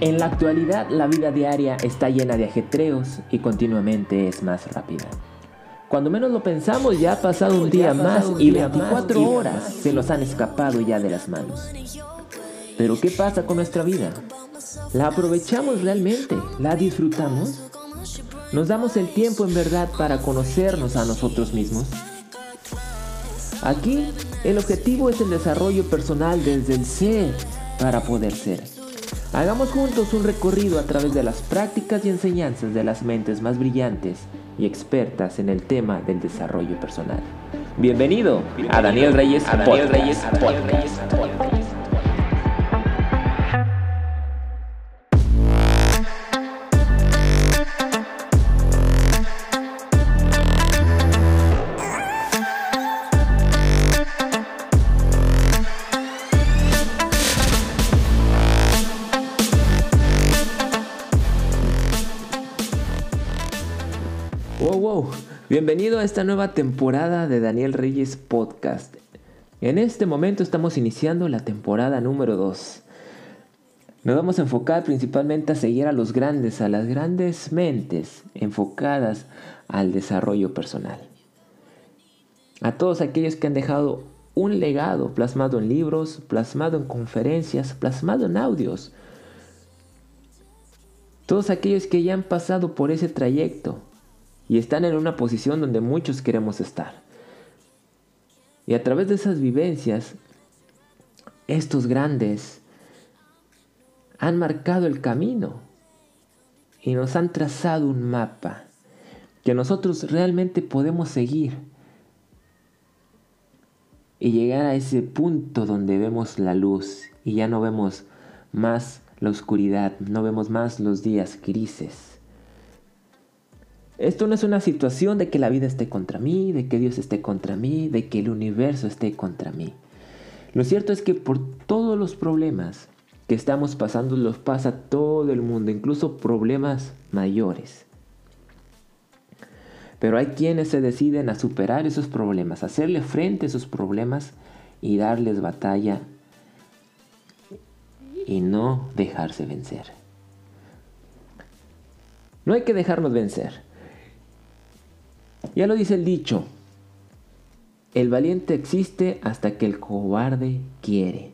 En la actualidad la vida diaria está llena de ajetreos y continuamente es más rápida. Cuando menos lo pensamos ya ha pasado un día más y 24 horas se nos han escapado ya de las manos. Pero ¿qué pasa con nuestra vida? ¿La aprovechamos realmente? ¿La disfrutamos? ¿Nos damos el tiempo en verdad para conocernos a nosotros mismos? Aquí el objetivo es el desarrollo personal desde el ser para poder ser. Hagamos juntos un recorrido a través de las prácticas y enseñanzas de las mentes más brillantes y expertas en el tema del desarrollo personal. Bienvenido, a Daniel Reyes a Daniel Reyes Bienvenido a esta nueva temporada de Daniel Reyes Podcast. En este momento estamos iniciando la temporada número 2. Nos vamos a enfocar principalmente a seguir a los grandes, a las grandes mentes enfocadas al desarrollo personal. A todos aquellos que han dejado un legado plasmado en libros, plasmado en conferencias, plasmado en audios. Todos aquellos que ya han pasado por ese trayecto y están en una posición donde muchos queremos estar. Y a través de esas vivencias, estos grandes han marcado el camino y nos han trazado un mapa que nosotros realmente podemos seguir y llegar a ese punto donde vemos la luz y ya no vemos más la oscuridad, no vemos más los días grises. Esto no es una situación de que la vida esté contra mí, de que Dios esté contra mí, de que el universo esté contra mí. Lo cierto es que por todos los problemas que estamos pasando los pasa todo el mundo, incluso problemas mayores. Pero hay quienes se deciden a superar esos problemas, hacerle frente a esos problemas y darles batalla y no dejarse vencer. No hay que dejarnos vencer. Ya lo dice el dicho, el valiente existe hasta que el cobarde quiere.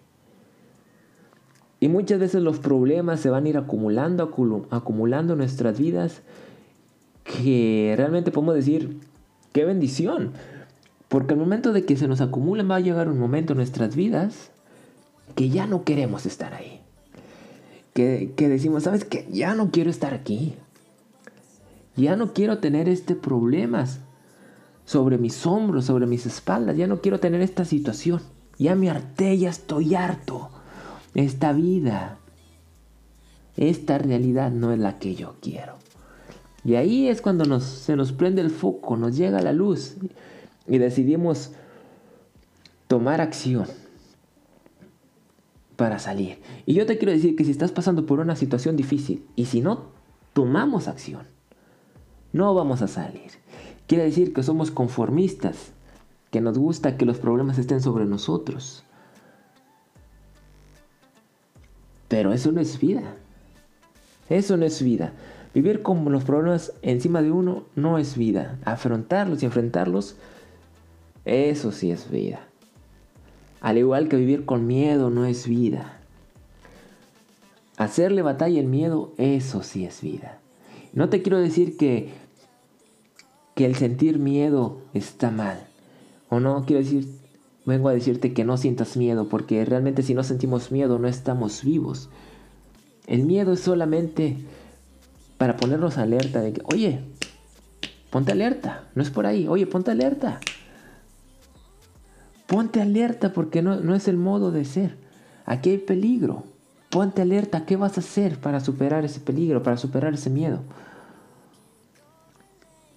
Y muchas veces los problemas se van a ir acumulando, acumulando en nuestras vidas, que realmente podemos decir, qué bendición. Porque al momento de que se nos acumulan va a llegar un momento en nuestras vidas que ya no queremos estar ahí. Que, que decimos, ¿sabes qué? Ya no quiero estar aquí. Ya no quiero tener este problemas sobre mis hombros, sobre mis espaldas. Ya no quiero tener esta situación. Ya me harté, ya estoy harto. Esta vida, esta realidad no es la que yo quiero. Y ahí es cuando nos, se nos prende el foco, nos llega la luz y decidimos tomar acción para salir. Y yo te quiero decir que si estás pasando por una situación difícil y si no tomamos acción, no vamos a salir. Quiere decir que somos conformistas, que nos gusta que los problemas estén sobre nosotros. Pero eso no es vida. Eso no es vida. Vivir con los problemas encima de uno no es vida. Afrontarlos y enfrentarlos, eso sí es vida. Al igual que vivir con miedo no es vida. Hacerle batalla al miedo, eso sí es vida. No te quiero decir que que el sentir miedo está mal. O no, quiero decir, vengo a decirte que no sientas miedo, porque realmente si no sentimos miedo no estamos vivos. El miedo es solamente para ponernos alerta de que, oye, ponte alerta, no es por ahí, oye, ponte alerta. Ponte alerta porque no, no es el modo de ser. Aquí hay peligro. Ponte alerta, ¿qué vas a hacer para superar ese peligro, para superar ese miedo?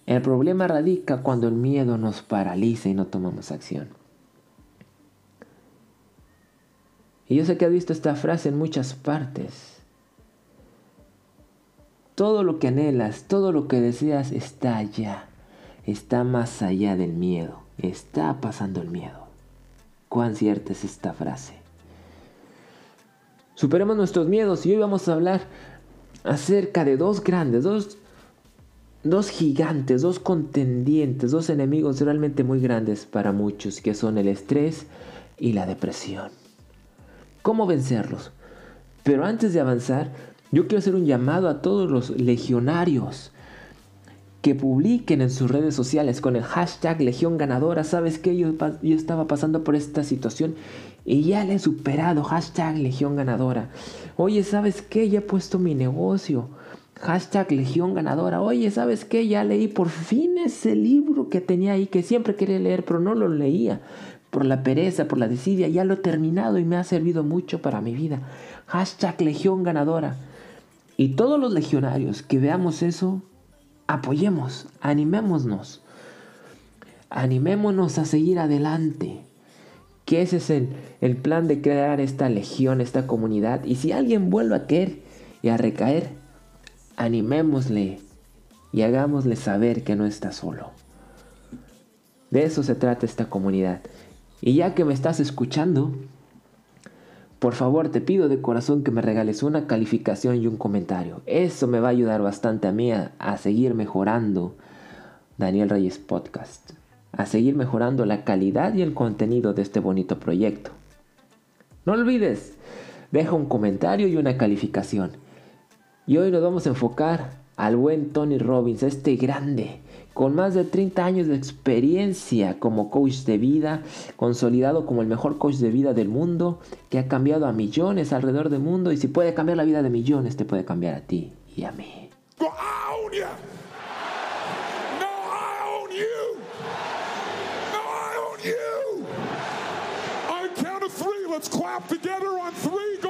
El problema radica cuando el miedo nos paraliza y no tomamos acción. Y yo sé que has visto esta frase en muchas partes. Todo lo que anhelas, todo lo que deseas está allá, está más allá del miedo, está pasando el miedo. ¿Cuán cierta es esta frase? Superemos nuestros miedos y hoy vamos a hablar acerca de dos grandes, dos, dos gigantes, dos contendientes, dos enemigos realmente muy grandes para muchos, que son el estrés y la depresión. ¿Cómo vencerlos? Pero antes de avanzar, yo quiero hacer un llamado a todos los legionarios que publiquen en sus redes sociales con el hashtag Legión Ganadora. ¿Sabes que yo, yo estaba pasando por esta situación y ya le he superado? Hashtag Legión Ganadora. Oye, ¿sabes qué? Ya he puesto mi negocio. Hashtag Legión Ganadora. Oye, ¿sabes qué? Ya leí por fin ese libro que tenía ahí que siempre quería leer, pero no lo leía. Por la pereza, por la desidia. Ya lo he terminado y me ha servido mucho para mi vida. Hashtag Legión Ganadora. Y todos los legionarios que veamos eso, apoyemos, animémonos. Animémonos a seguir adelante. Que ese es el, el, plan de crear esta legión, esta comunidad. Y si alguien vuelve a caer y a recaer, animémosle y hagámosle saber que no está solo. De eso se trata esta comunidad. Y ya que me estás escuchando, por favor te pido de corazón que me regales una calificación y un comentario. Eso me va a ayudar bastante a mí a, seguir mejorando Daniel Reyes Podcast. A seguir mejorando la calidad y el contenido de este bonito proyecto. No olvides, deja un comentario y una calificación. Y hoy nos vamos a enfocar al buen Tony Robbins, este grande, con más de 30 años de experiencia como coach de vida, consolidado como el mejor coach de vida del mundo, que ha cambiado a millones alrededor del mundo. Y si puede cambiar la vida de millones, te puede cambiar a ti y a mí. Let's clap together on three. Go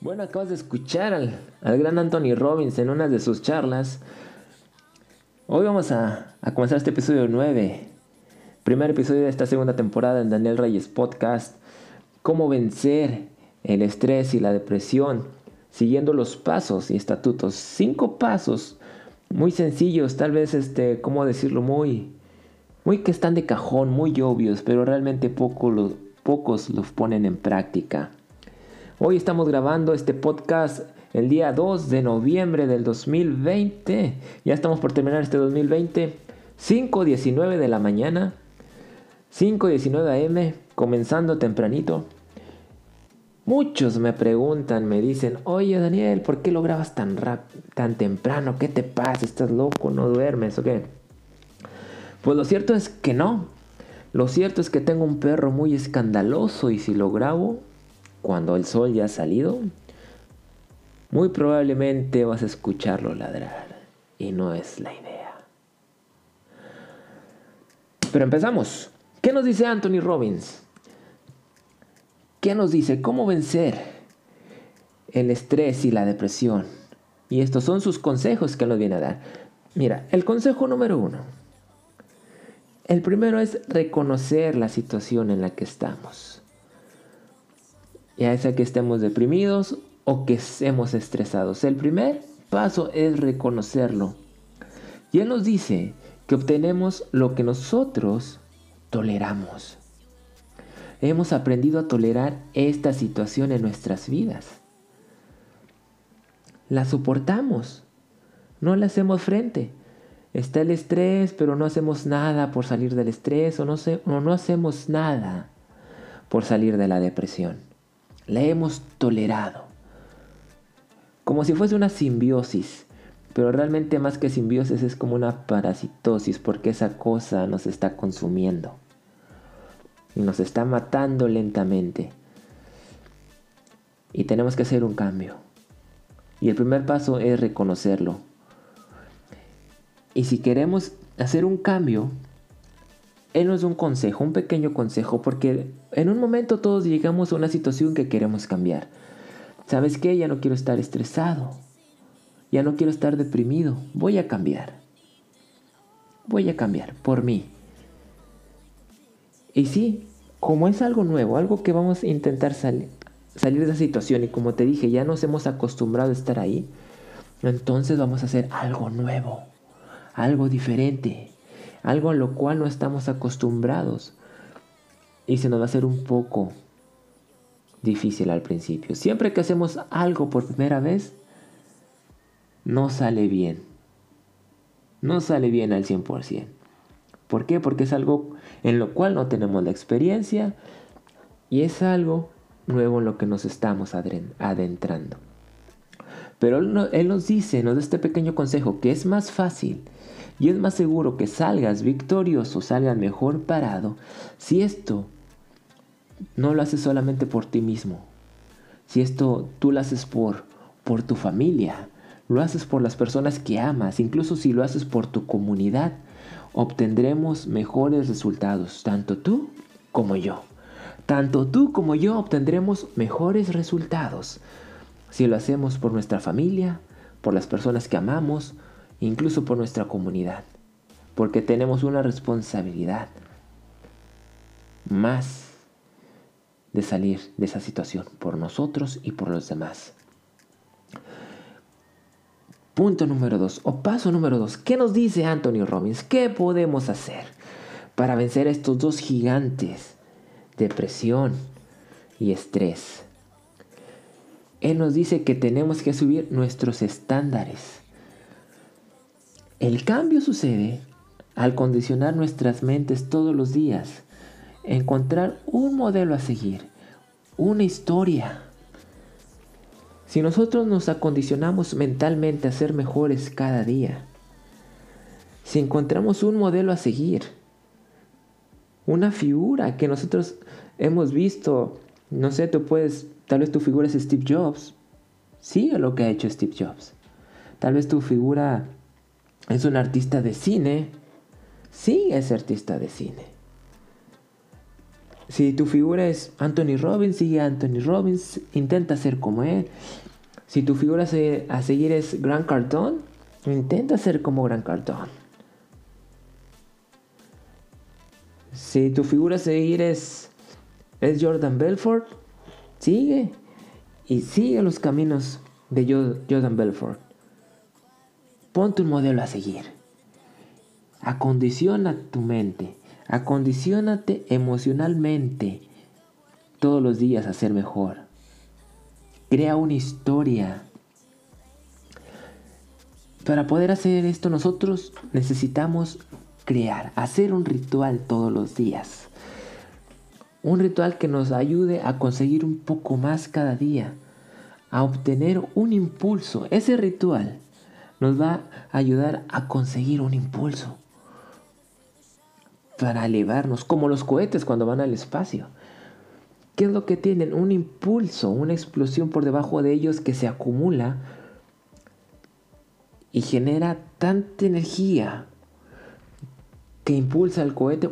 Bueno, acabas de escuchar al, gran Anthony Robbins en una de sus charlas. Hoy vamos a, a, comenzar este episodio 9. Primer episodio de esta segunda temporada en Daniel Reyes Podcast. Cómo vencer el estrés y la depresión siguiendo los pasos y estatutos. Cinco pasos muy sencillos, tal vez, este, ¿cómo decirlo? Muy, muy que están de cajón, muy obvios, pero realmente poco pocos los ponen en práctica. Hoy estamos grabando este podcast el día 2 de noviembre del 2020. Ya estamos por terminar este 2020. 5.19 de la mañana. 5.19 am. Comenzando tempranito. Muchos me preguntan, me dicen, oye Daniel, ¿por qué lo grabas tan, tan temprano? ¿Qué te pasa? ¿Estás loco? ¿No duermes o qué? Pues lo cierto es que no. Lo cierto es que tengo un perro muy escandaloso y si lo grabo, cuando el sol ya ha salido, muy probablemente vas a escucharlo ladrar. Y no es la idea. Pero empezamos. ¿Qué nos dice Anthony Robbins? ¿Qué nos dice? ¿Cómo vencer el estrés y la depresión? Y estos son sus consejos que nos viene a dar. Mira, el consejo número uno. El primero es reconocer la situación en la que estamos ya sea que estemos deprimidos o que estemos estresados. El primer paso es reconocerlo. Y Él nos dice que obtenemos lo que nosotros toleramos. Hemos aprendido a tolerar esta situación en nuestras vidas. La soportamos, no le hacemos frente. Está el estrés, pero no hacemos nada por salir del estrés o no, o no hacemos nada por salir de la depresión la hemos tolerado. Como si fuese una simbiosis. Pero realmente más que simbiosis es como una parasitosis porque esa cosa nos está consumiendo. Y nos está matando lentamente. Y tenemos que hacer un cambio. Y el primer paso es reconocerlo. Y si queremos hacer un cambio, él nos da un consejo, un pequeño consejo, porque en un momento todos llegamos a una situación que queremos cambiar. ¿Sabes qué? Ya no quiero estar estresado. Ya no quiero estar deprimido. Voy a cambiar. Voy a cambiar por mí. Y sí, como es algo nuevo, algo que vamos a intentar salir de esa situación y como te dije, ya nos hemos acostumbrado a estar ahí, entonces vamos a hacer algo nuevo, algo diferente, algo a lo cual no estamos acostumbrados y se nos va a hacer un poco difícil al principio. Siempre que hacemos algo por primera vez, no sale bien. No sale bien al 100%. ¿Por qué? Porque es algo en lo cual no tenemos la experiencia y es algo nuevo en lo que nos estamos adentrando. Pero él, nos dice, nos da este pequeño consejo, que es más fácil y es más seguro que salgas victorioso, salgas mejor parado, si esto no lo haces solamente por ti mismo, si esto tú lo haces por, por tu familia, lo haces por las personas que amas, incluso si lo haces por tu comunidad, obtendremos mejores resultados, tanto tú como yo. Tanto tú como yo obtendremos mejores resultados si lo hacemos por nuestra familia, por las personas que amamos, incluso por nuestra comunidad, porque tenemos una responsabilidad más de salir de esa situación por nosotros y por los demás. Punto número dos, o paso número dos, ¿qué nos dice Anthony Robbins? ¿Qué podemos hacer para vencer a estos dos gigantes? Depresión y estrés. Él nos dice que tenemos que subir nuestros estándares. El cambio sucede al condicionar nuestras mentes todos los días, encontrar un modelo a seguir, una historia si nosotros nos acondicionamos mentalmente a ser mejores cada día, si encontramos un modelo a seguir, una figura que nosotros hemos visto, no sé, tú puedes, tal vez tu figura es Steve Jobs, sigue lo que ha hecho Steve Jobs. Tal vez tu figura es un artista de cine, sigue ese artista de cine. Si tu figura es Anthony Robbins, sigue Anthony Robbins, intenta ser como él. Si tu figura a seguir es Grant Cardone, intenta ser como Grant Cardone. Si tu figura a seguir es, es Jordan Belfort, sigue y sigue los caminos de Jordan Belfort. Ponte un modelo a seguir. Acondiciona tu mente. Acondicionate emocionalmente todos los días a ser mejor. Crea una historia. Para poder hacer esto nosotros necesitamos crear, hacer un ritual todos los días. Un ritual que nos ayude a conseguir un poco más cada día, a obtener un impulso. Ese ritual nos va a ayudar a conseguir un impulso para elevarnos, como los cohetes cuando van al espacio. ¿Qué es lo que tienen? Un impulso, una explosión por debajo de ellos que se acumula y genera tanta energía que impulsa el cohete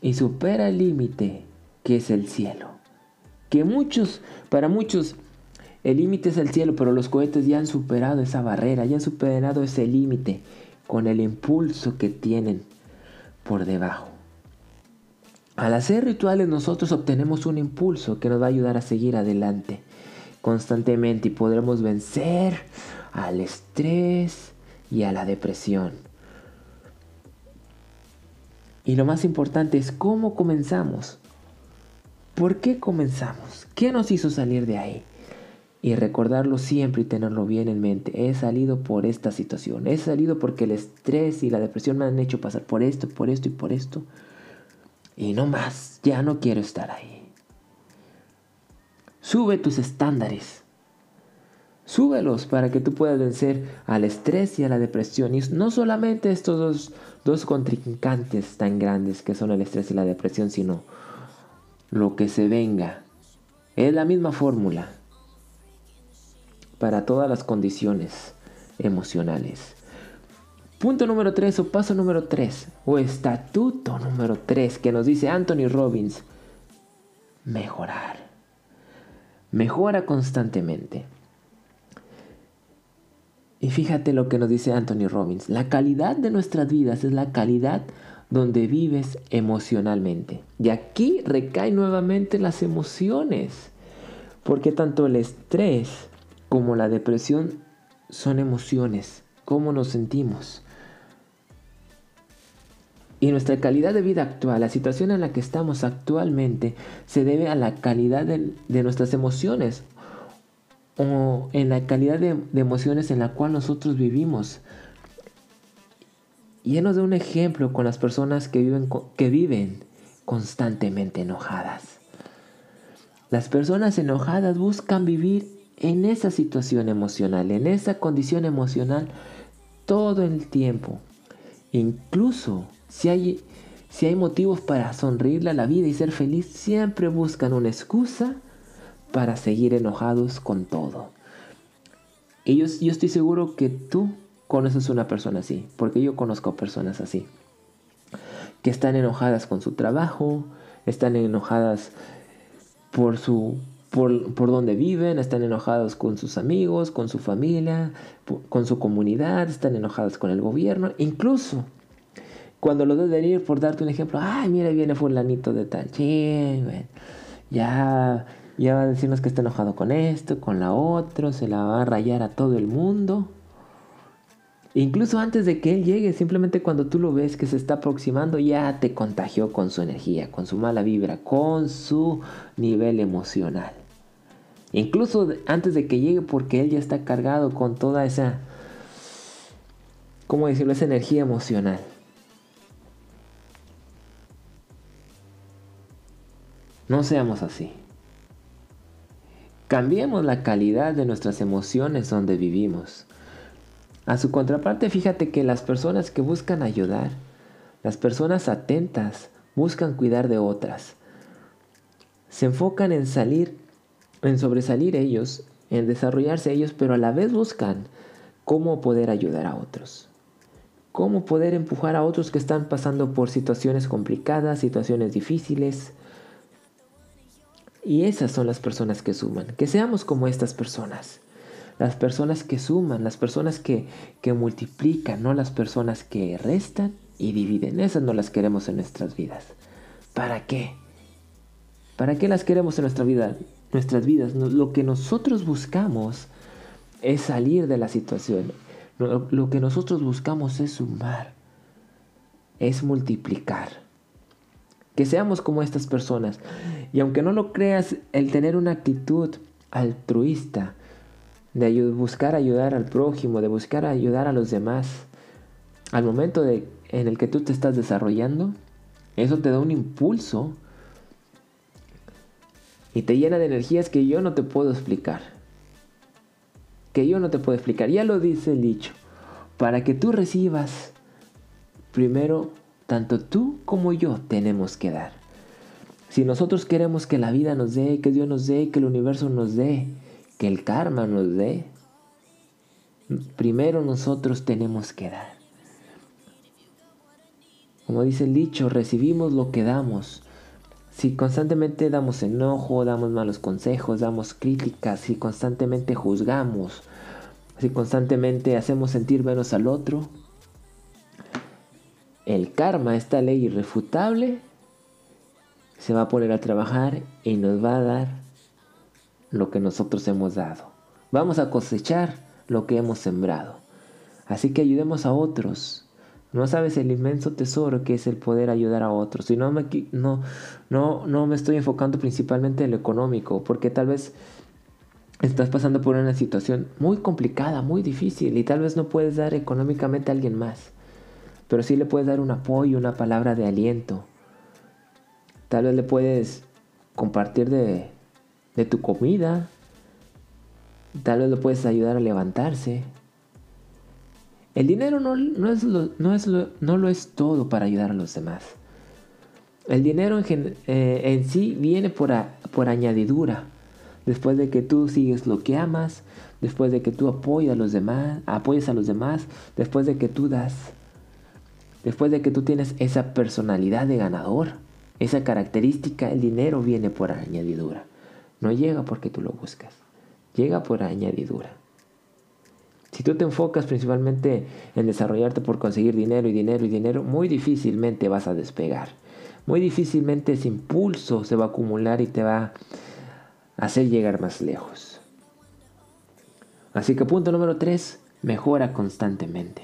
y supera el límite que es el cielo. Que muchos, para muchos, el límite es el cielo, pero los cohetes ya han superado esa barrera, ya han superado ese límite con el impulso que tienen por debajo. Al hacer rituales nosotros obtenemos un impulso que nos va a ayudar a seguir adelante constantemente y podremos vencer al estrés y a la depresión. Y lo más importante es cómo comenzamos. ¿Por qué comenzamos? ¿Qué nos hizo salir de ahí? Y recordarlo siempre y tenerlo bien en mente. He salido por esta situación. He salido porque el estrés y la depresión me han hecho pasar por esto, por esto y por esto. Y no más, ya no quiero estar ahí. Sube tus estándares. Súbelos para que tú puedas vencer al estrés y a la depresión. Y no solamente estos dos, dos contrincantes tan grandes que son el estrés y la depresión, sino lo que se venga. Es la misma fórmula para todas las condiciones emocionales. Punto número 3 o paso número 3 o estatuto número 3 que nos dice Anthony Robbins. Mejorar. Mejora constantemente. Y fíjate lo que nos dice Anthony Robbins. La calidad de nuestras vidas es la calidad donde vives emocionalmente. Y aquí recaen nuevamente las emociones, porque tanto el estrés como la depresión son emociones, cómo nos sentimos. Y nuestra calidad de vida actual, la situación en la que estamos actualmente, se debe a la calidad de, nuestras emociones o en la calidad de, emociones en la cual nosotros vivimos. Y nos da un ejemplo con las personas que viven, que viven constantemente enojadas. Las personas enojadas buscan vivir en esa situación emocional, en esa condición emocional todo el tiempo. Incluso si hay, si hay motivos para sonreírle a la vida y ser feliz, siempre buscan una excusa para seguir enojados con todo. Yo, yo estoy seguro que tú conoces una persona así, porque yo conozco personas así, que están enojadas con su trabajo, están enojadas por su por, por, donde viven, están enojados con sus amigos, con su familia, con su comunidad, están enojadas con el gobierno, incluso cuando lo deben ir, por darte un ejemplo, ay, mira, viene fulanito de tal, sí, ya, ya va a decirnos que está enojado con esto, con la otra, se la va a rayar a todo el mundo. Incluso antes de que él llegue, simplemente cuando tú lo ves que se está aproximando, ya te contagió con su energía, con su mala vibra, con su nivel emocional. Incluso antes de que llegue, porque él ya está cargado con toda esa, ¿cómo decirlo? Esa energía emocional. No seamos así. Cambiemos la calidad de nuestras emociones donde vivimos. A su contraparte, fíjate que las personas que buscan ayudar, las personas atentas, buscan cuidar de otras. Se enfocan en salir, en sobresalir ellos, en desarrollarse ellos, pero a la vez buscan cómo poder ayudar a otros. Cómo poder empujar a otros que están pasando por situaciones complicadas, situaciones difíciles, y esas son las personas que suman. Que seamos como estas personas. Las personas que suman, las personas que, que multiplican, no las personas que restan y dividen. Esas no las queremos en nuestras vidas. ¿Para qué? ¿Para qué las queremos en nuestra vida? Nuestras vidas. Lo que nosotros buscamos es salir de la situación. Lo que nosotros buscamos es sumar. Es multiplicar. Que seamos como estas personas. Y aunque no lo creas, el tener una actitud altruista, de buscar ayudar al prójimo, de buscar ayudar a los demás, al momento de, en el que tú te estás desarrollando, eso te da un impulso y te llena de energías que yo no te puedo explicar. Que yo no te puedo explicar. Ya lo dice el dicho. Para que tú recibas, primero tanto tú como yo tenemos que dar. Si nosotros queremos que la vida nos dé, que Dios nos dé, que el universo nos dé, que el karma nos dé, primero nosotros tenemos que dar. Como dice el dicho, recibimos lo que damos. Si constantemente damos enojo, damos malos consejos, damos críticas, si constantemente juzgamos, si constantemente hacemos sentir menos al otro, el karma, esta ley irrefutable, se va a poner a trabajar y nos va a dar lo que nosotros hemos dado. Vamos a cosechar lo que hemos sembrado. Así que ayudemos a otros. No sabes el inmenso tesoro que es el poder ayudar a otros. Y no me, no, no, no me estoy enfocando principalmente en lo económico, porque tal vez estás pasando por una situación muy complicada, muy difícil, y tal vez no puedes dar económicamente a alguien más pero sí le puedes dar un apoyo, una palabra de aliento. Tal vez le puedes compartir de, tu comida. Tal vez le puedes ayudar a levantarse. El dinero no, es lo, no, es no lo es todo para ayudar a los demás. El dinero en, eh, en sí viene por, por añadidura. Después de que tú sigues lo que amas, después de que tú apoyas a los demás, apoyas a los demás, después de que tú das. Después de que tú tienes esa personalidad de ganador, esa característica, el dinero viene por añadidura. No llega porque tú lo buscas, llega por añadidura. Si tú te enfocas principalmente en desarrollarte por conseguir dinero y dinero y dinero, muy difícilmente vas a despegar. Muy difícilmente ese impulso se va a acumular y te va a hacer llegar más lejos. Así que punto número 3, mejora constantemente.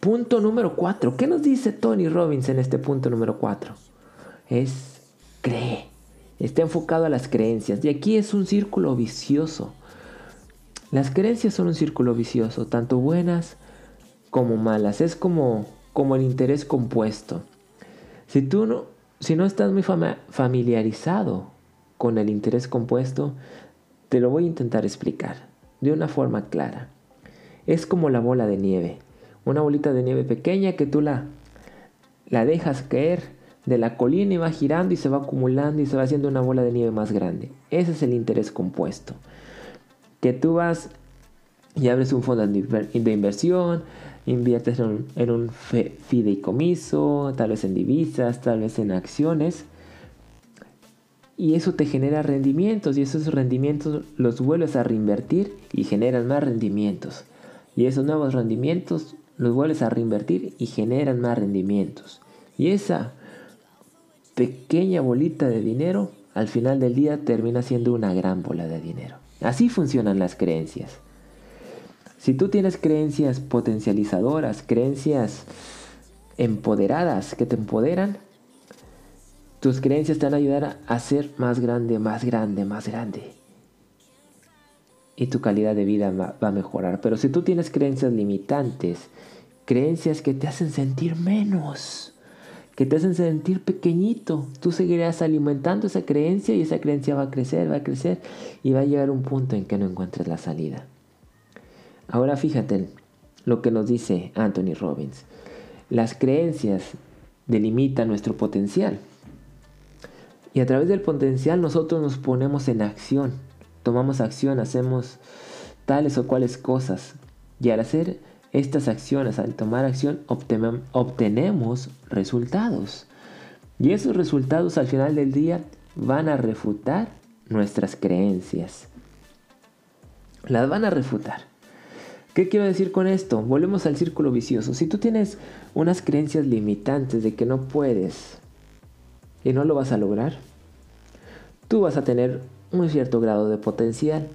Punto número 4, ¿qué nos dice Tony Robbins en este punto número 4? Es cree. Está enfocado a las creencias. Y aquí es un círculo vicioso. Las creencias son un círculo vicioso, tanto buenas como malas. Es como, como el interés compuesto. Si tú no, si no estás muy familiarizado con el interés compuesto, te lo voy a intentar explicar de una forma clara. Es como la bola de nieve. Una bolita de nieve pequeña que tú la, la dejas caer de la colina y va girando y se va acumulando y se va haciendo una bola de nieve más grande. Ese es el interés compuesto que tú vas y abres un fondo de inversión, inviertes en un, fideicomiso, tal vez en divisas, tal vez en acciones, y eso te genera rendimientos y esos rendimientos los vuelves a reinvertir y generan más rendimientos. Y esos nuevos rendimientos los vuelves a reinvertir y generan más rendimientos. Y esa pequeña bolita de dinero al final del día termina siendo una gran bola de dinero. Así funcionan las creencias. Si tú tienes creencias potencializadoras, creencias empoderadas que te empoderan, tus creencias te van a ayudar a ser más grande, más grande, más grande. Y tu calidad de vida va a mejorar. Pero si tú tienes creencias limitantes, creencias que te hacen sentir menos, que te hacen sentir pequeñito. Tú seguirás alimentando esa creencia y esa creencia va a crecer, va a crecer y va a llegar un punto en que no encuentres la salida. Ahora fíjate lo que nos dice Anthony Robbins. Las creencias delimitan nuestro potencial. Y a través del potencial nosotros nos ponemos en acción. Tomamos acción, hacemos tales o cuales cosas. Y al hacer estas acciones, al tomar acción, obtenemos resultados. Y esos resultados al final del día van a refutar nuestras creencias. Las van a refutar. ¿Qué quiero decir con esto? Volvemos al círculo vicioso. Si tú tienes unas creencias limitantes de que no puedes y no lo vas a lograr, tú vas a tener un cierto grado de potencial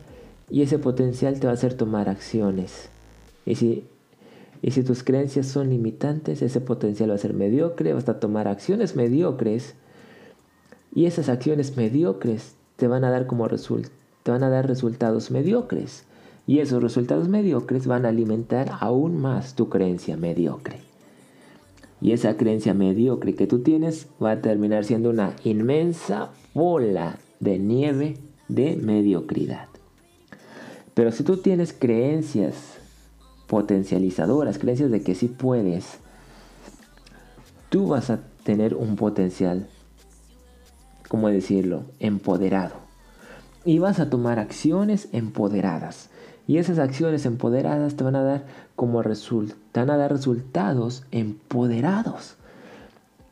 y ese potencial te va a hacer tomar acciones. Y si y si tus creencias son limitantes, ese potencial va a ser mediocre, vas a tomar acciones mediocres. Y esas acciones mediocres te van a dar como te van a dar resultados mediocres. Y esos resultados mediocres van a alimentar aún más tu creencia mediocre. Y esa creencia mediocre que tú tienes va a terminar siendo una inmensa bola de nieve de mediocridad. Pero si tú tienes creencias potencializadoras, creencias de que sí puedes, tú vas a tener un potencial, ¿cómo decirlo?, empoderado. Y vas a tomar acciones empoderadas. Y esas acciones empoderadas te van a dar como resultan a dar resultados empoderados.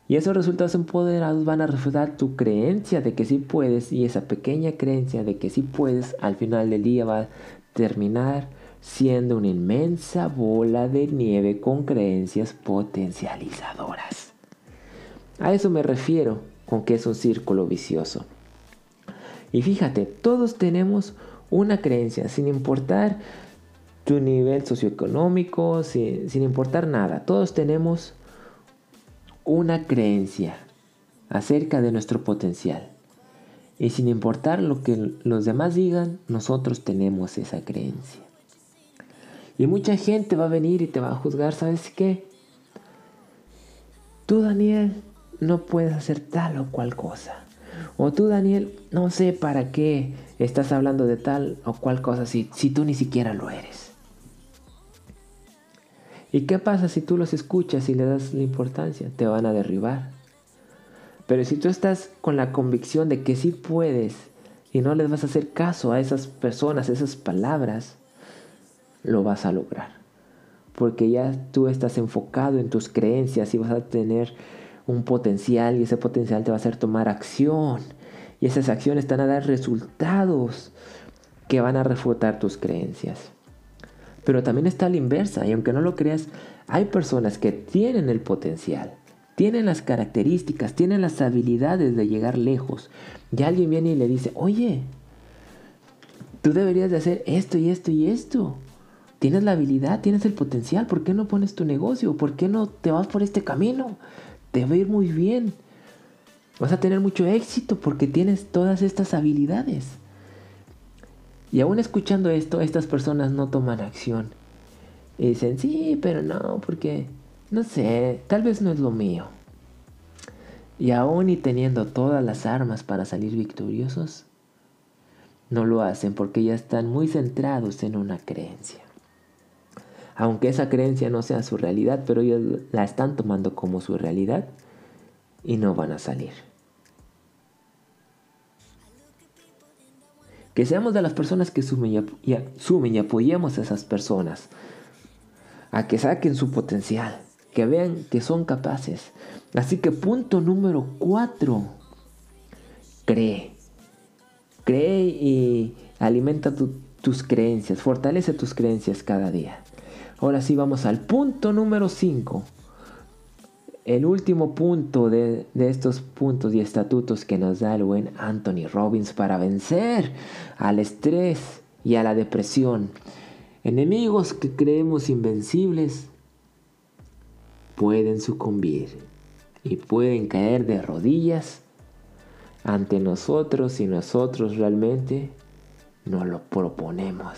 Y esos resultados empoderados van a refutar tu creencia de que sí puedes y esa pequeña creencia de que sí puedes al final del día va a terminar siendo una inmensa bola de nieve con creencias potencializadoras. A eso me refiero con que es un círculo vicioso. Y fíjate, todos tenemos una creencia, sin importar tu nivel socioeconómico, sin, importar nada. Todos tenemos una creencia acerca de nuestro potencial. Y sin importar lo que los demás digan, nosotros tenemos esa creencia. Y mucha gente va a venir y te va a juzgar, ¿sabes qué? Tú, Daniel, no puedes hacer tal o cual cosa. O tú, Daniel, no sé para qué estás hablando de tal o cual cosa si, si tú ni siquiera lo eres. ¿Y qué pasa si tú los escuchas y le das la importancia? Te van a derribar. Pero si tú estás con la convicción de que sí puedes y no les vas a hacer caso a esas personas, a esas palabras, lo vas a lograr. Porque ya tú estás enfocado en tus creencias y vas a tener un potencial y ese potencial te va a hacer tomar acción. Y esas acciones te van a dar resultados que van a refutar tus creencias. Pero también está la inversa, y aunque no lo creas, hay personas que tienen el potencial, tienen las características, tienen las habilidades de llegar lejos. Y alguien viene y le dice, oye, tú deberías de hacer esto y esto y esto. Tienes la habilidad, tienes el potencial, ¿por qué no pones tu negocio? ¿Por qué no te vas por este camino? Te va a ir muy bien. Vas a tener mucho éxito porque tienes todas estas habilidades. Y aún escuchando esto, estas personas no toman acción. Y dicen, sí, pero no, porque, no sé, tal vez no es lo mío. Y aún y teniendo todas las armas para salir victoriosos, no lo hacen porque ya están muy centrados en una creencia. Aunque esa creencia no sea su realidad, pero ellos la están tomando como su realidad y no van a salir. Que seamos de las personas que sumen y, sumen y apoyemos a esas personas. A que saquen su potencial. Que vean que son capaces. Así que punto número cuatro. Cree. Cree y alimenta tus creencias. Fortalece tus creencias cada día. Ahora sí vamos al punto número cinco el último punto de, estos puntos y estatutos que nos da el buen Anthony Robbins para vencer al estrés y a la depresión. Enemigos que creemos invencibles pueden sucumbir y pueden caer de rodillas ante nosotros si nosotros realmente no lo proponemos.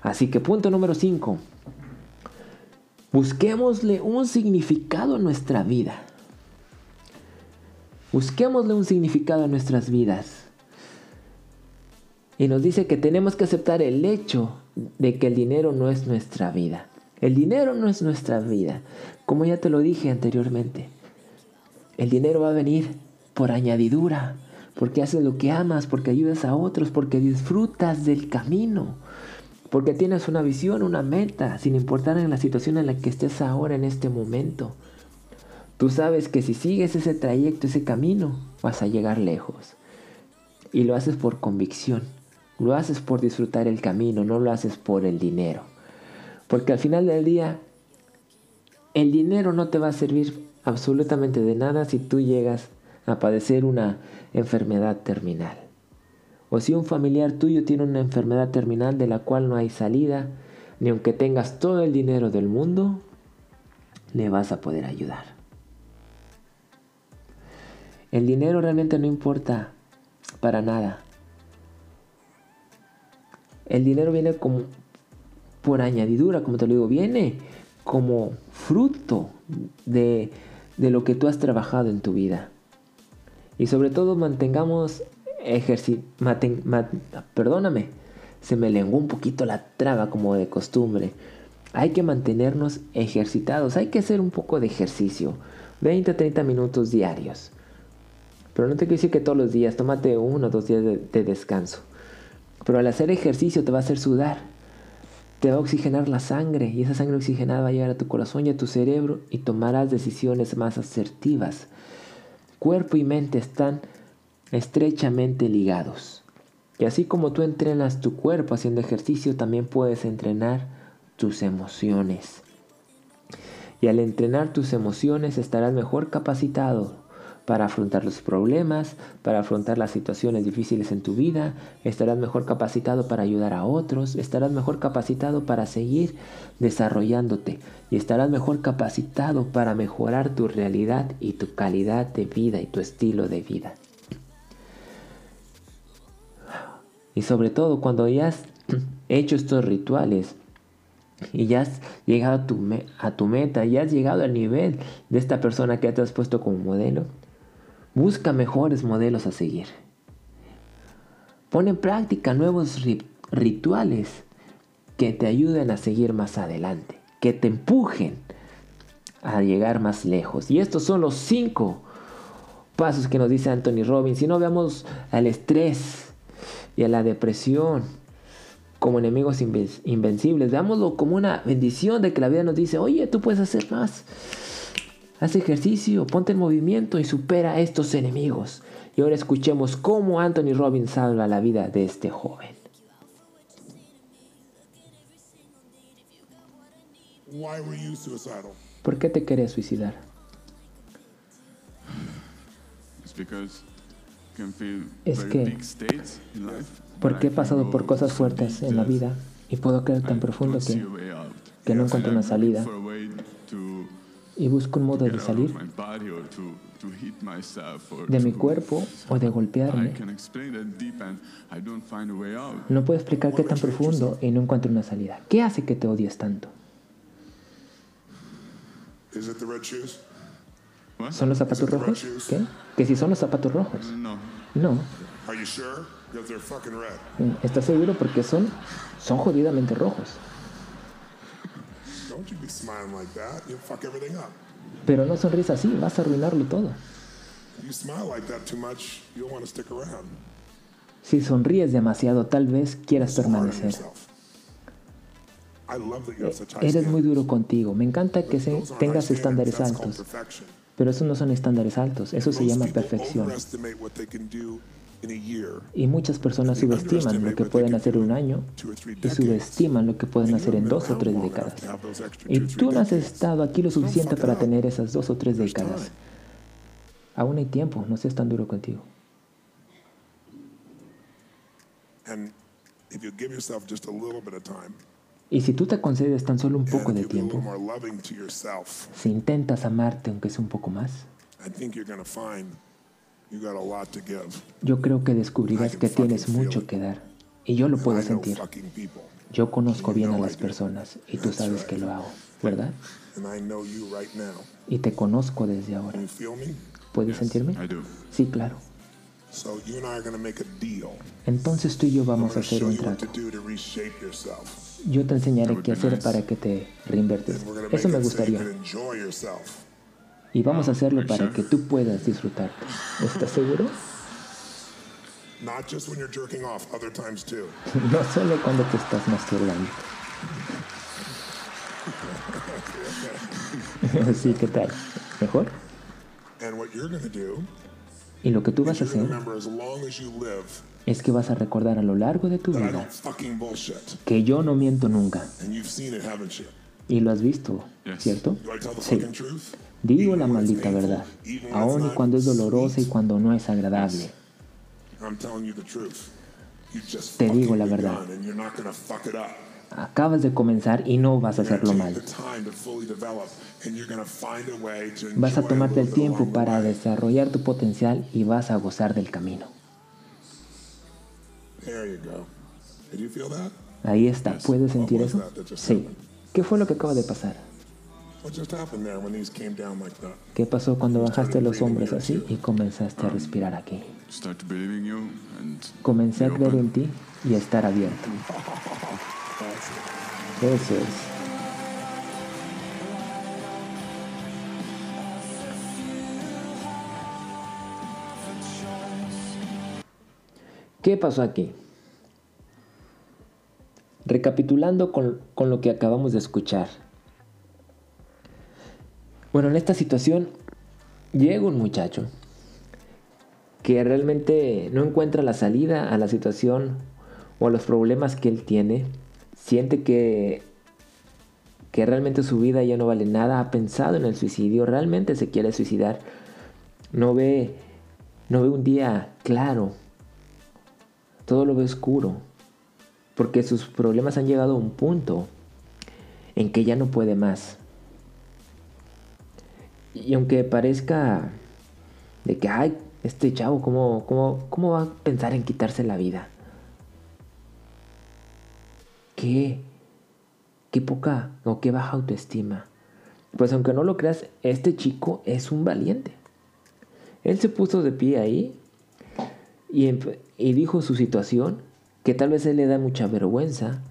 Así que punto número 5. Busquémosle un significado a nuestra vida. Busquémosle un significado a nuestras vidas. Y nos dice que tenemos que aceptar el hecho de que el dinero no es nuestra vida. El dinero no es nuestra vida. Como ya te lo dije anteriormente. El dinero va a venir por añadidura, porque haces lo que amas, porque ayudas a otros, porque disfrutas del camino. Porque tienes una visión, una meta, sin importar en la situación en la que estés ahora en este momento. Tú sabes que si sigues ese trayecto, ese camino, vas a llegar lejos. Y lo haces por convicción. Lo haces por disfrutar el camino, no lo haces por el dinero. Porque al final del día, el dinero no te va a servir absolutamente de nada si tú llegas a padecer una enfermedad terminal o si un familiar tuyo tiene una enfermedad terminal de la cual no hay salida, ni aunque tengas todo el dinero del mundo, le vas a poder ayudar. El dinero realmente no importa para nada. El dinero viene como por añadidura, como te lo digo, viene como fruto de, de lo que tú has trabajado en tu vida. Y sobre todo mantengamos ejercicio, perdóname, se me lenguó un poquito la traba como de costumbre. Hay que mantenernos ejercitados, hay que hacer un poco de ejercicio, 20 o 30 minutos diarios. Pero no te quiero decir que todos los días, tómate uno o dos días de, de descanso. Pero al hacer ejercicio te va a hacer sudar, te va a oxigenar la sangre y esa sangre oxigenada va a llegar a tu corazón y a tu cerebro y tomarás decisiones más asertivas. Cuerpo y mente están estrechamente ligados. Y así como tú entrenas tu cuerpo haciendo ejercicio, también puedes entrenar tus emociones. Y al entrenar tus emociones estarás mejor capacitado para afrontar los problemas, para afrontar las situaciones difíciles en tu vida, estarás mejor capacitado para ayudar a otros, estarás mejor capacitado para seguir desarrollándote y estarás mejor capacitado para mejorar tu realidad y tu calidad de vida y tu estilo de vida. Y sobre todo cuando ya has hecho estos rituales y ya has llegado a tu, a tu meta, ya has llegado al nivel de esta persona que te has puesto como modelo, busca mejores modelos a seguir. Pon en práctica nuevos rituales que te ayuden a seguir más adelante, que te empujen a llegar más lejos. Y estos son los cinco pasos que nos dice Anthony Robbins. Si no veamos al estrés, y a la depresión como enemigos invencibles. Veámoslo como una bendición de que la vida nos dice, oye, tú puedes hacer más. Haz ejercicio, ponte en movimiento y supera a estos enemigos. Y ahora escuchemos cómo Anthony Robbins salva la vida de este joven. ¿Por qué te querías suicidar? Es que-. Porque he pasado por cosas fuertes en la vida y puedo caer tan profundo que, que no encuentro una salida y busco un modo de salir de mi cuerpo o de golpearme. No puedo explicar qué tan profundo y no encuentro una salida. ¿Qué hace que te odies tanto? ¿Son los zapatos rojos? ¿Qué? Que si son los zapatos rojos. No. Red. ¿Estás seguro? Porque son, son jodidamente rojos. Pero no sonríes así, vas a arruinarlo todo. Si sonríes demasiado, tal vez quieras permanecer. high Eres muy duro contigo. Me encanta que tengas estándares altos. Pero esos no son estándares altos. Eso se llama perfección. Y muchas personas subestiman lo que pueden hacer en un año y subestiman lo que pueden hacer en dos o tres décadas. Y tú no has estado aquí lo suficiente para tener esas dos o tres décadas. Aún hay tiempo, no seas tan duro contigo. Y si tú te concedes tan solo un poco de tiempo, si intentas amarte aunque sea un poco más, I think you're going to find you got a lot to give. yo creo que descubrirás que tienes mucho que dar. Y yo lo And puedo I know sentir. Yo conozco bien a las personas y tú sabes que lo hago, ¿verdad? Y te conozco desde ahora. ¿Puedes sentirme? Sí, claro. So you and I are going to make a deal. Entonces tú y yo vamos a hacer un trato. Yo te enseñaré qué hacer para que te reinvertes. Eso me gustaría. Y vamos a hacerlo para que tú puedas disfrutarte. ¿Estás seguro? No solo cuando te estás masturbando. Sí, ¿qué tal? ¿Mejor? Y lo que tú vas a hacer es que vas a recordar a lo largo de tu vida que yo no miento nunca. Y lo has visto. ¿cierto? Sí. Digo la maldita verdad, aun y cuando es dolorosa y cuando no es agradable. I'm telling you the truth. You just Te digo la verdad. Acabas de comenzar y no vas a hacerlo mal. Vas a tomarte el tiempo para desarrollar tu potencial y vas a gozar del camino. Ahí está, ¿puedes sentir eso? Sí. ¿Qué fue lo que acaba de pasar? ¿Qué pasó cuando bajaste los hombros así y comenzaste a respirar aquí? Comencé a creer en ti y a estar abierto. Eso es. ¿Qué pasó aquí? Recapitulando con, con lo que acabamos de escuchar. Bueno, en esta situación llega un muchacho que realmente no encuentra la salida a la situación o a los problemas que él tiene. Siente que, que realmente su vida ya no vale nada. Ha pensado en el suicidio. Realmente se quiere suicidar. No ve, no ve un día claro. Todo lo ve oscuro. Porque sus problemas han llegado a un punto en que ya no puede más. Y aunque parezca de que, ay, este chavo, ¿cómo, cómo, cómo va a pensar en quitarse la vida? ¿Qué? Qué poca o qué baja autoestima. Pues aunque no lo creas, este chico es un valiente. Él se puso de pie ahí y, y dijo su situación, que tal vez él le da mucha vergüenza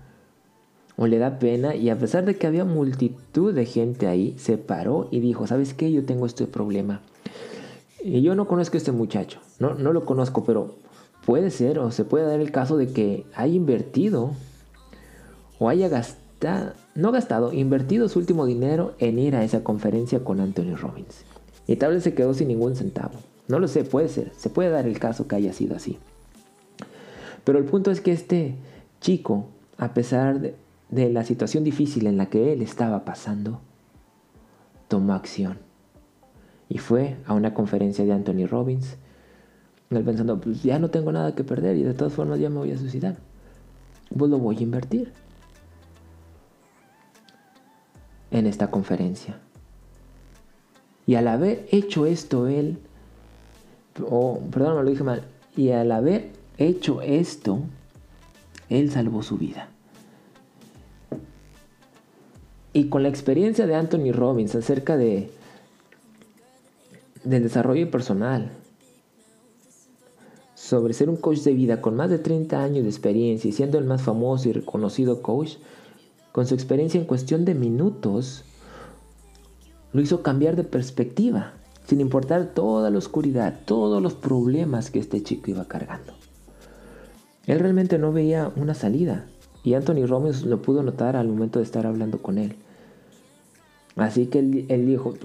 o le da pena y a pesar de que había multitud de gente ahí, se paró y dijo, ¿sabes qué? Yo tengo este problema. Y yo no conozco a este muchacho, no, no lo conozco, pero puede ser o se puede dar el caso de que haya invertido o haya gastado, no gastado, invertido su último dinero en ir a esa conferencia con Anthony Robbins. Y tal vez se quedó sin ningún centavo. No lo sé, puede ser, se puede dar el caso que haya sido así. Pero el punto es que este chico, a pesar de, de la situación difícil en la que él estaba pasando, tomó acción. Y fue a una conferencia de Anthony Robbins, él pensando, pues ya no tengo nada que perder y de todas formas ya me voy a suicidar. Pues lo voy a invertir en esta conferencia. Y al haber hecho esto él, o perdón, me lo dije mal, y al haber hecho esto, él salvó su vida. Y con la experiencia de Anthony Robbins acerca de del desarrollo personal, sobre ser un coach de vida con más de 30 años de experiencia y siendo el más famoso y reconocido coach, con su experiencia en cuestión de minutos, lo hizo cambiar de perspectiva, sin importar toda la oscuridad, todos los problemas que este chico iba cargando. Él realmente no veía una salida y Anthony Robbins lo pudo notar al momento de estar hablando con él. Así que él, dijo,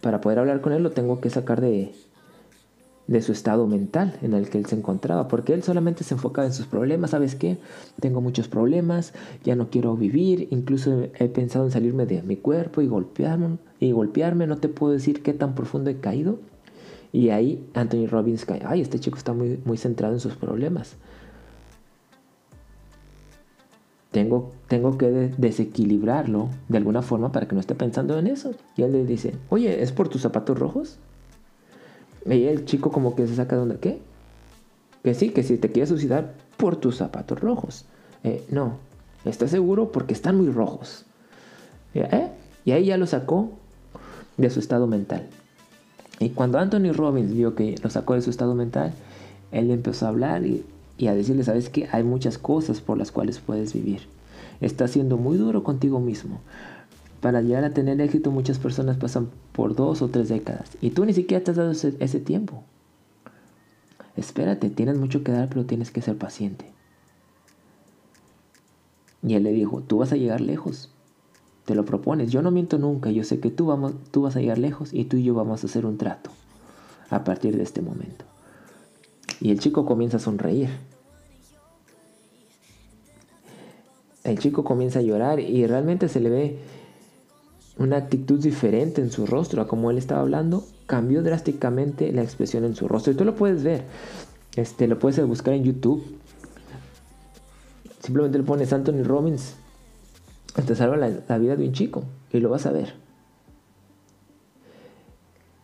para poder hablar con él lo tengo que sacar de, de su estado mental en el que él se encontraba, porque él solamente se enfocaba en sus problemas, ¿sabes qué? Tengo muchos problemas, ya no quiero vivir, incluso he pensado en salirme de mi cuerpo y golpearme, y golpearme, no te puedo decir qué tan profundo he caído. Y ahí Anthony Robbins cae, ay, este chico está muy, muy centrado en sus problemas. Tengo, tengo que desequilibrarlo de alguna forma para que no esté pensando en eso. Y él le dice, oye, ¿es por tus zapatos rojos? Y el chico como que se saca de onda, ¿qué? Que sí, que si te quieres suicidar por tus zapatos rojos. Eh, no, ¿estás seguro? Porque están muy rojos. ¿Eh? Y ahí ya lo sacó de su estado mental. Y cuando Anthony Robbins vio que lo sacó de su estado mental, él empezó a hablar y, y a decirle, sabes que hay muchas cosas por las cuales puedes vivir. Estás siendo muy duro contigo mismo. Para llegar a tener éxito muchas personas pasan por dos o tres décadas y tú ni siquiera te has dado ese, tiempo. Espérate, tienes mucho que dar, pero tienes que ser paciente. Y él le dijo, tú vas a llegar lejos. Te lo propones. Yo no miento nunca. Yo sé que tú, tú vas a llegar lejos y tú y yo vamos a hacer un trato a partir de este momento. Y el chico comienza a sonreír. El chico comienza a llorar y realmente se le ve una actitud diferente en su rostro a como él estaba hablando, cambió drásticamente la expresión en su rostro. Y tú lo puedes ver, este, lo puedes buscar en YouTube. Simplemente le pones Anthony Robbins, te salva la, la vida de un chico y lo vas a ver.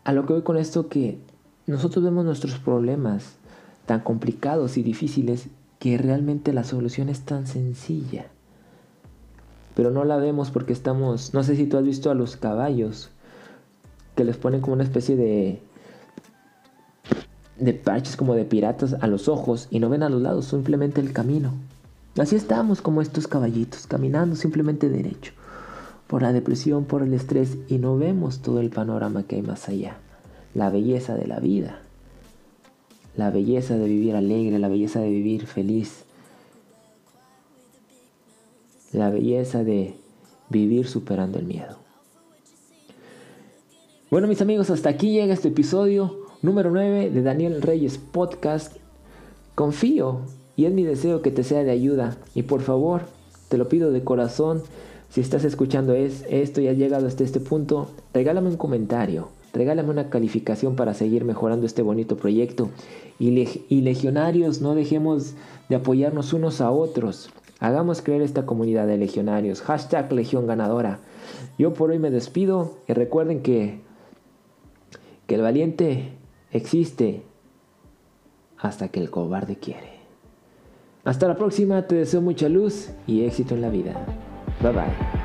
A lo que voy con esto que nosotros vemos nuestros problemas tan complicados y difíciles que realmente la solución es tan sencilla pero no la vemos porque estamos, no sé si tú has visto a los caballos, que les ponen como una especie de de parches como de piratas a los ojos y no ven a los lados, simplemente el camino. Así estamos como estos caballitos, caminando simplemente derecho, por la depresión, por el estrés y no vemos todo el panorama que hay más allá, la belleza de la vida, la belleza de vivir alegre, la belleza de vivir feliz, la belleza de vivir superando el miedo. Bueno mis amigos, hasta aquí llega este episodio número 9 de Daniel Reyes Podcast. Confío y es mi deseo que te sea de ayuda y por favor, te lo pido de corazón, si estás escuchando esto y has llegado hasta este punto, regálame un comentario, regálame una calificación para seguir mejorando este bonito proyecto. y legionarios, no dejemos de apoyarnos unos a otros. Hagamos creer esta comunidad de legionarios. Hashtag Legión Ganadora. Yo por hoy me despido y recuerden que, que el valiente existe hasta que el cobarde quiere. Hasta la próxima, te deseo mucha luz y éxito en la vida. Bye bye.